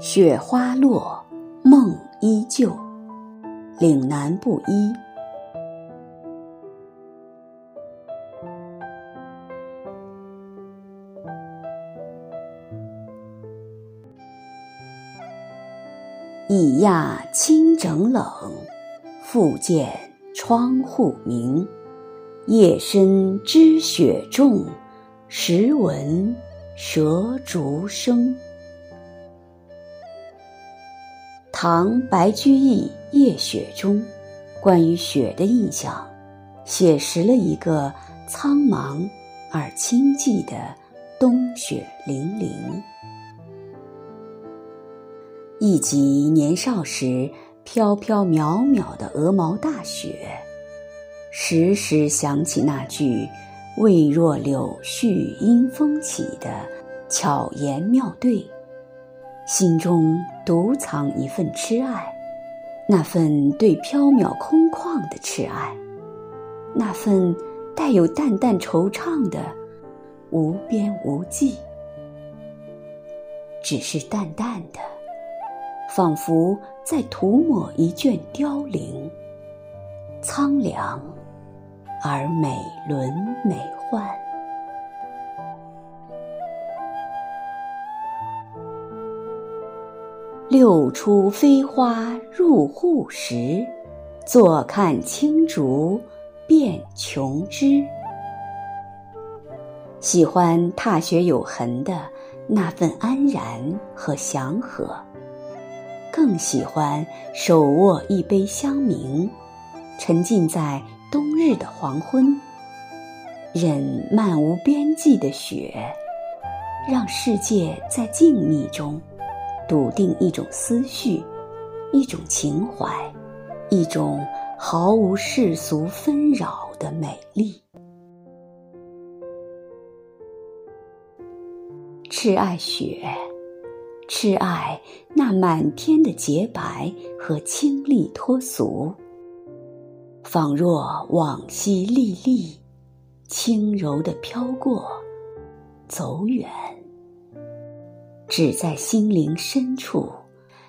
雪花落，梦依旧，岭南布衣。已讶清整冷，复见窗户明。夜深知雪重，时闻蛇竹声。唐白居易《夜雪中》，关于雪的印象，写实了一个苍茫而清寂的冬雪零零。忆及年少时飘飘渺渺的鹅毛大雪，时时想起那句“未若柳絮因风起”的巧言妙对。心中独藏一份痴爱，那份对缥缈空旷的痴爱，那份带有淡淡惆怅的无边无际，只是淡淡的，仿佛在涂抹一卷凋零，苍凉而美轮美奂。六出飞花入户时，坐看青竹变琼枝。喜欢踏雪有痕的那份安然和祥和，更喜欢手握一杯香茗，沉浸在冬日的黄昏，任漫无边际的雪，让世界在静谧中。笃定一种思绪，一种情怀，一种毫无世俗纷扰的美丽。痴爱雪，痴爱那满天的洁白和清丽脱俗，仿若往昔历历，轻柔的飘过，走远。只在心灵深处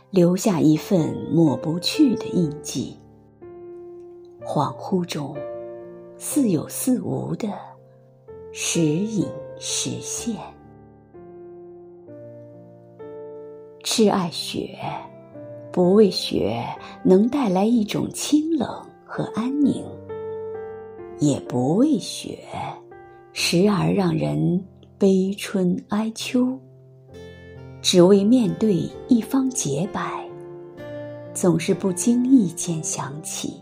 留下一份抹不去的印记。恍惚中，似有似无的时隐时现。痴爱雪，不为雪能带来一种清冷和安宁，也不为雪时而让人悲春哀秋。只为面对一方洁白，总是不经意间想起，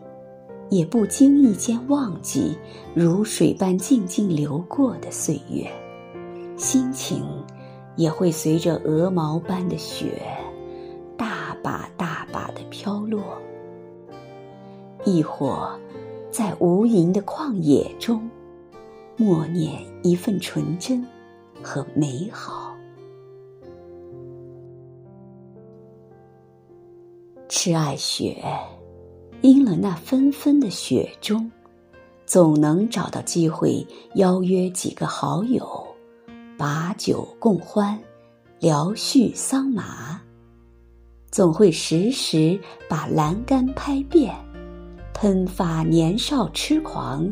也不经意间忘记，如水般静静流过的岁月，心情也会随着鹅毛般的雪，大把大把的飘落。亦或，在无垠的旷野中，默念一份纯真和美好。痴爱雪，因了那纷纷的雪中，总能找到机会邀约几个好友，把酒共欢，聊叙桑麻。总会时时把栏杆拍遍，喷发年少痴狂，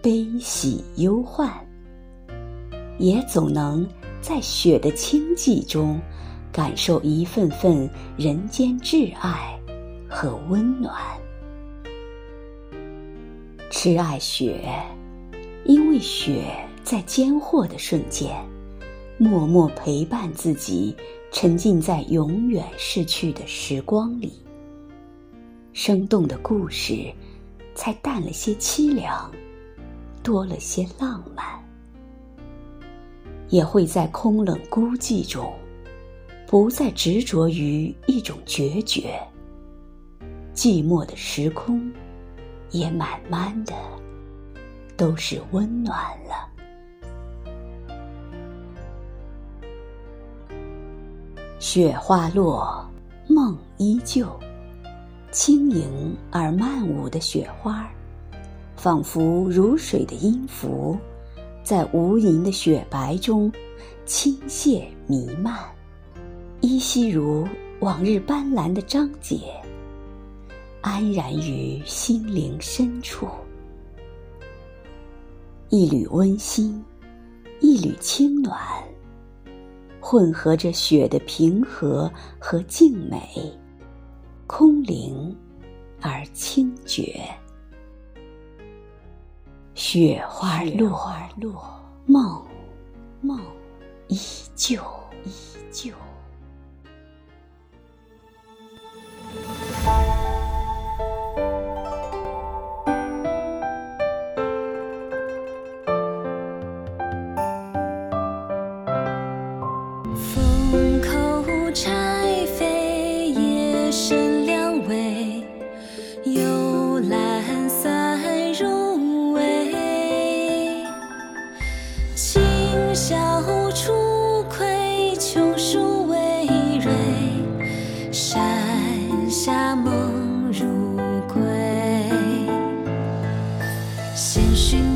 悲喜忧患。也总能在雪的清寂中。感受一份份人间挚爱和温暖。痴爱雪，因为雪在间或的瞬间，默默陪伴自己，沉浸在永远逝去的时光里。生动的故事，才淡了些凄凉，多了些浪漫，也会在空冷孤寂中。不再执着于一种决绝，寂寞的时空也慢慢的都是温暖了。雪花落，梦依旧，轻盈而曼舞的雪花，仿佛如水的音符，在无垠的雪白中倾泻弥漫。依稀如往日斑斓的章节，安然于心灵深处。一缕温馨，一缕清暖，混合着雪的平和和静美，空灵而清绝。雪花落，梦梦依旧，依旧。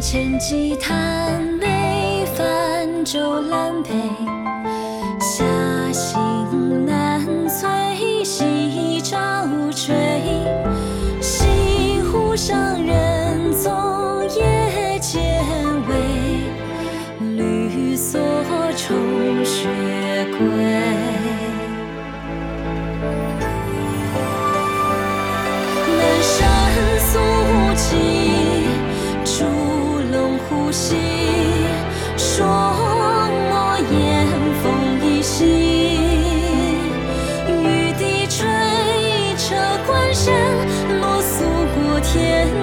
千骑探梅，泛舟兰北。霞行南翠，夕照坠。西湖上人踪夜渐微，绿蓑重雪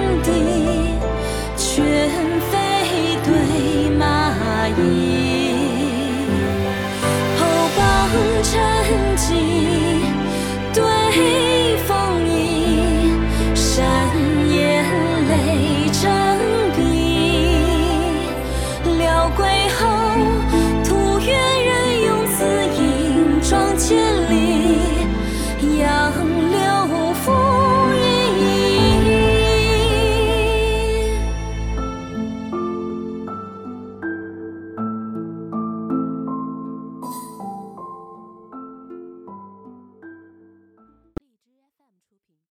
天地，全非。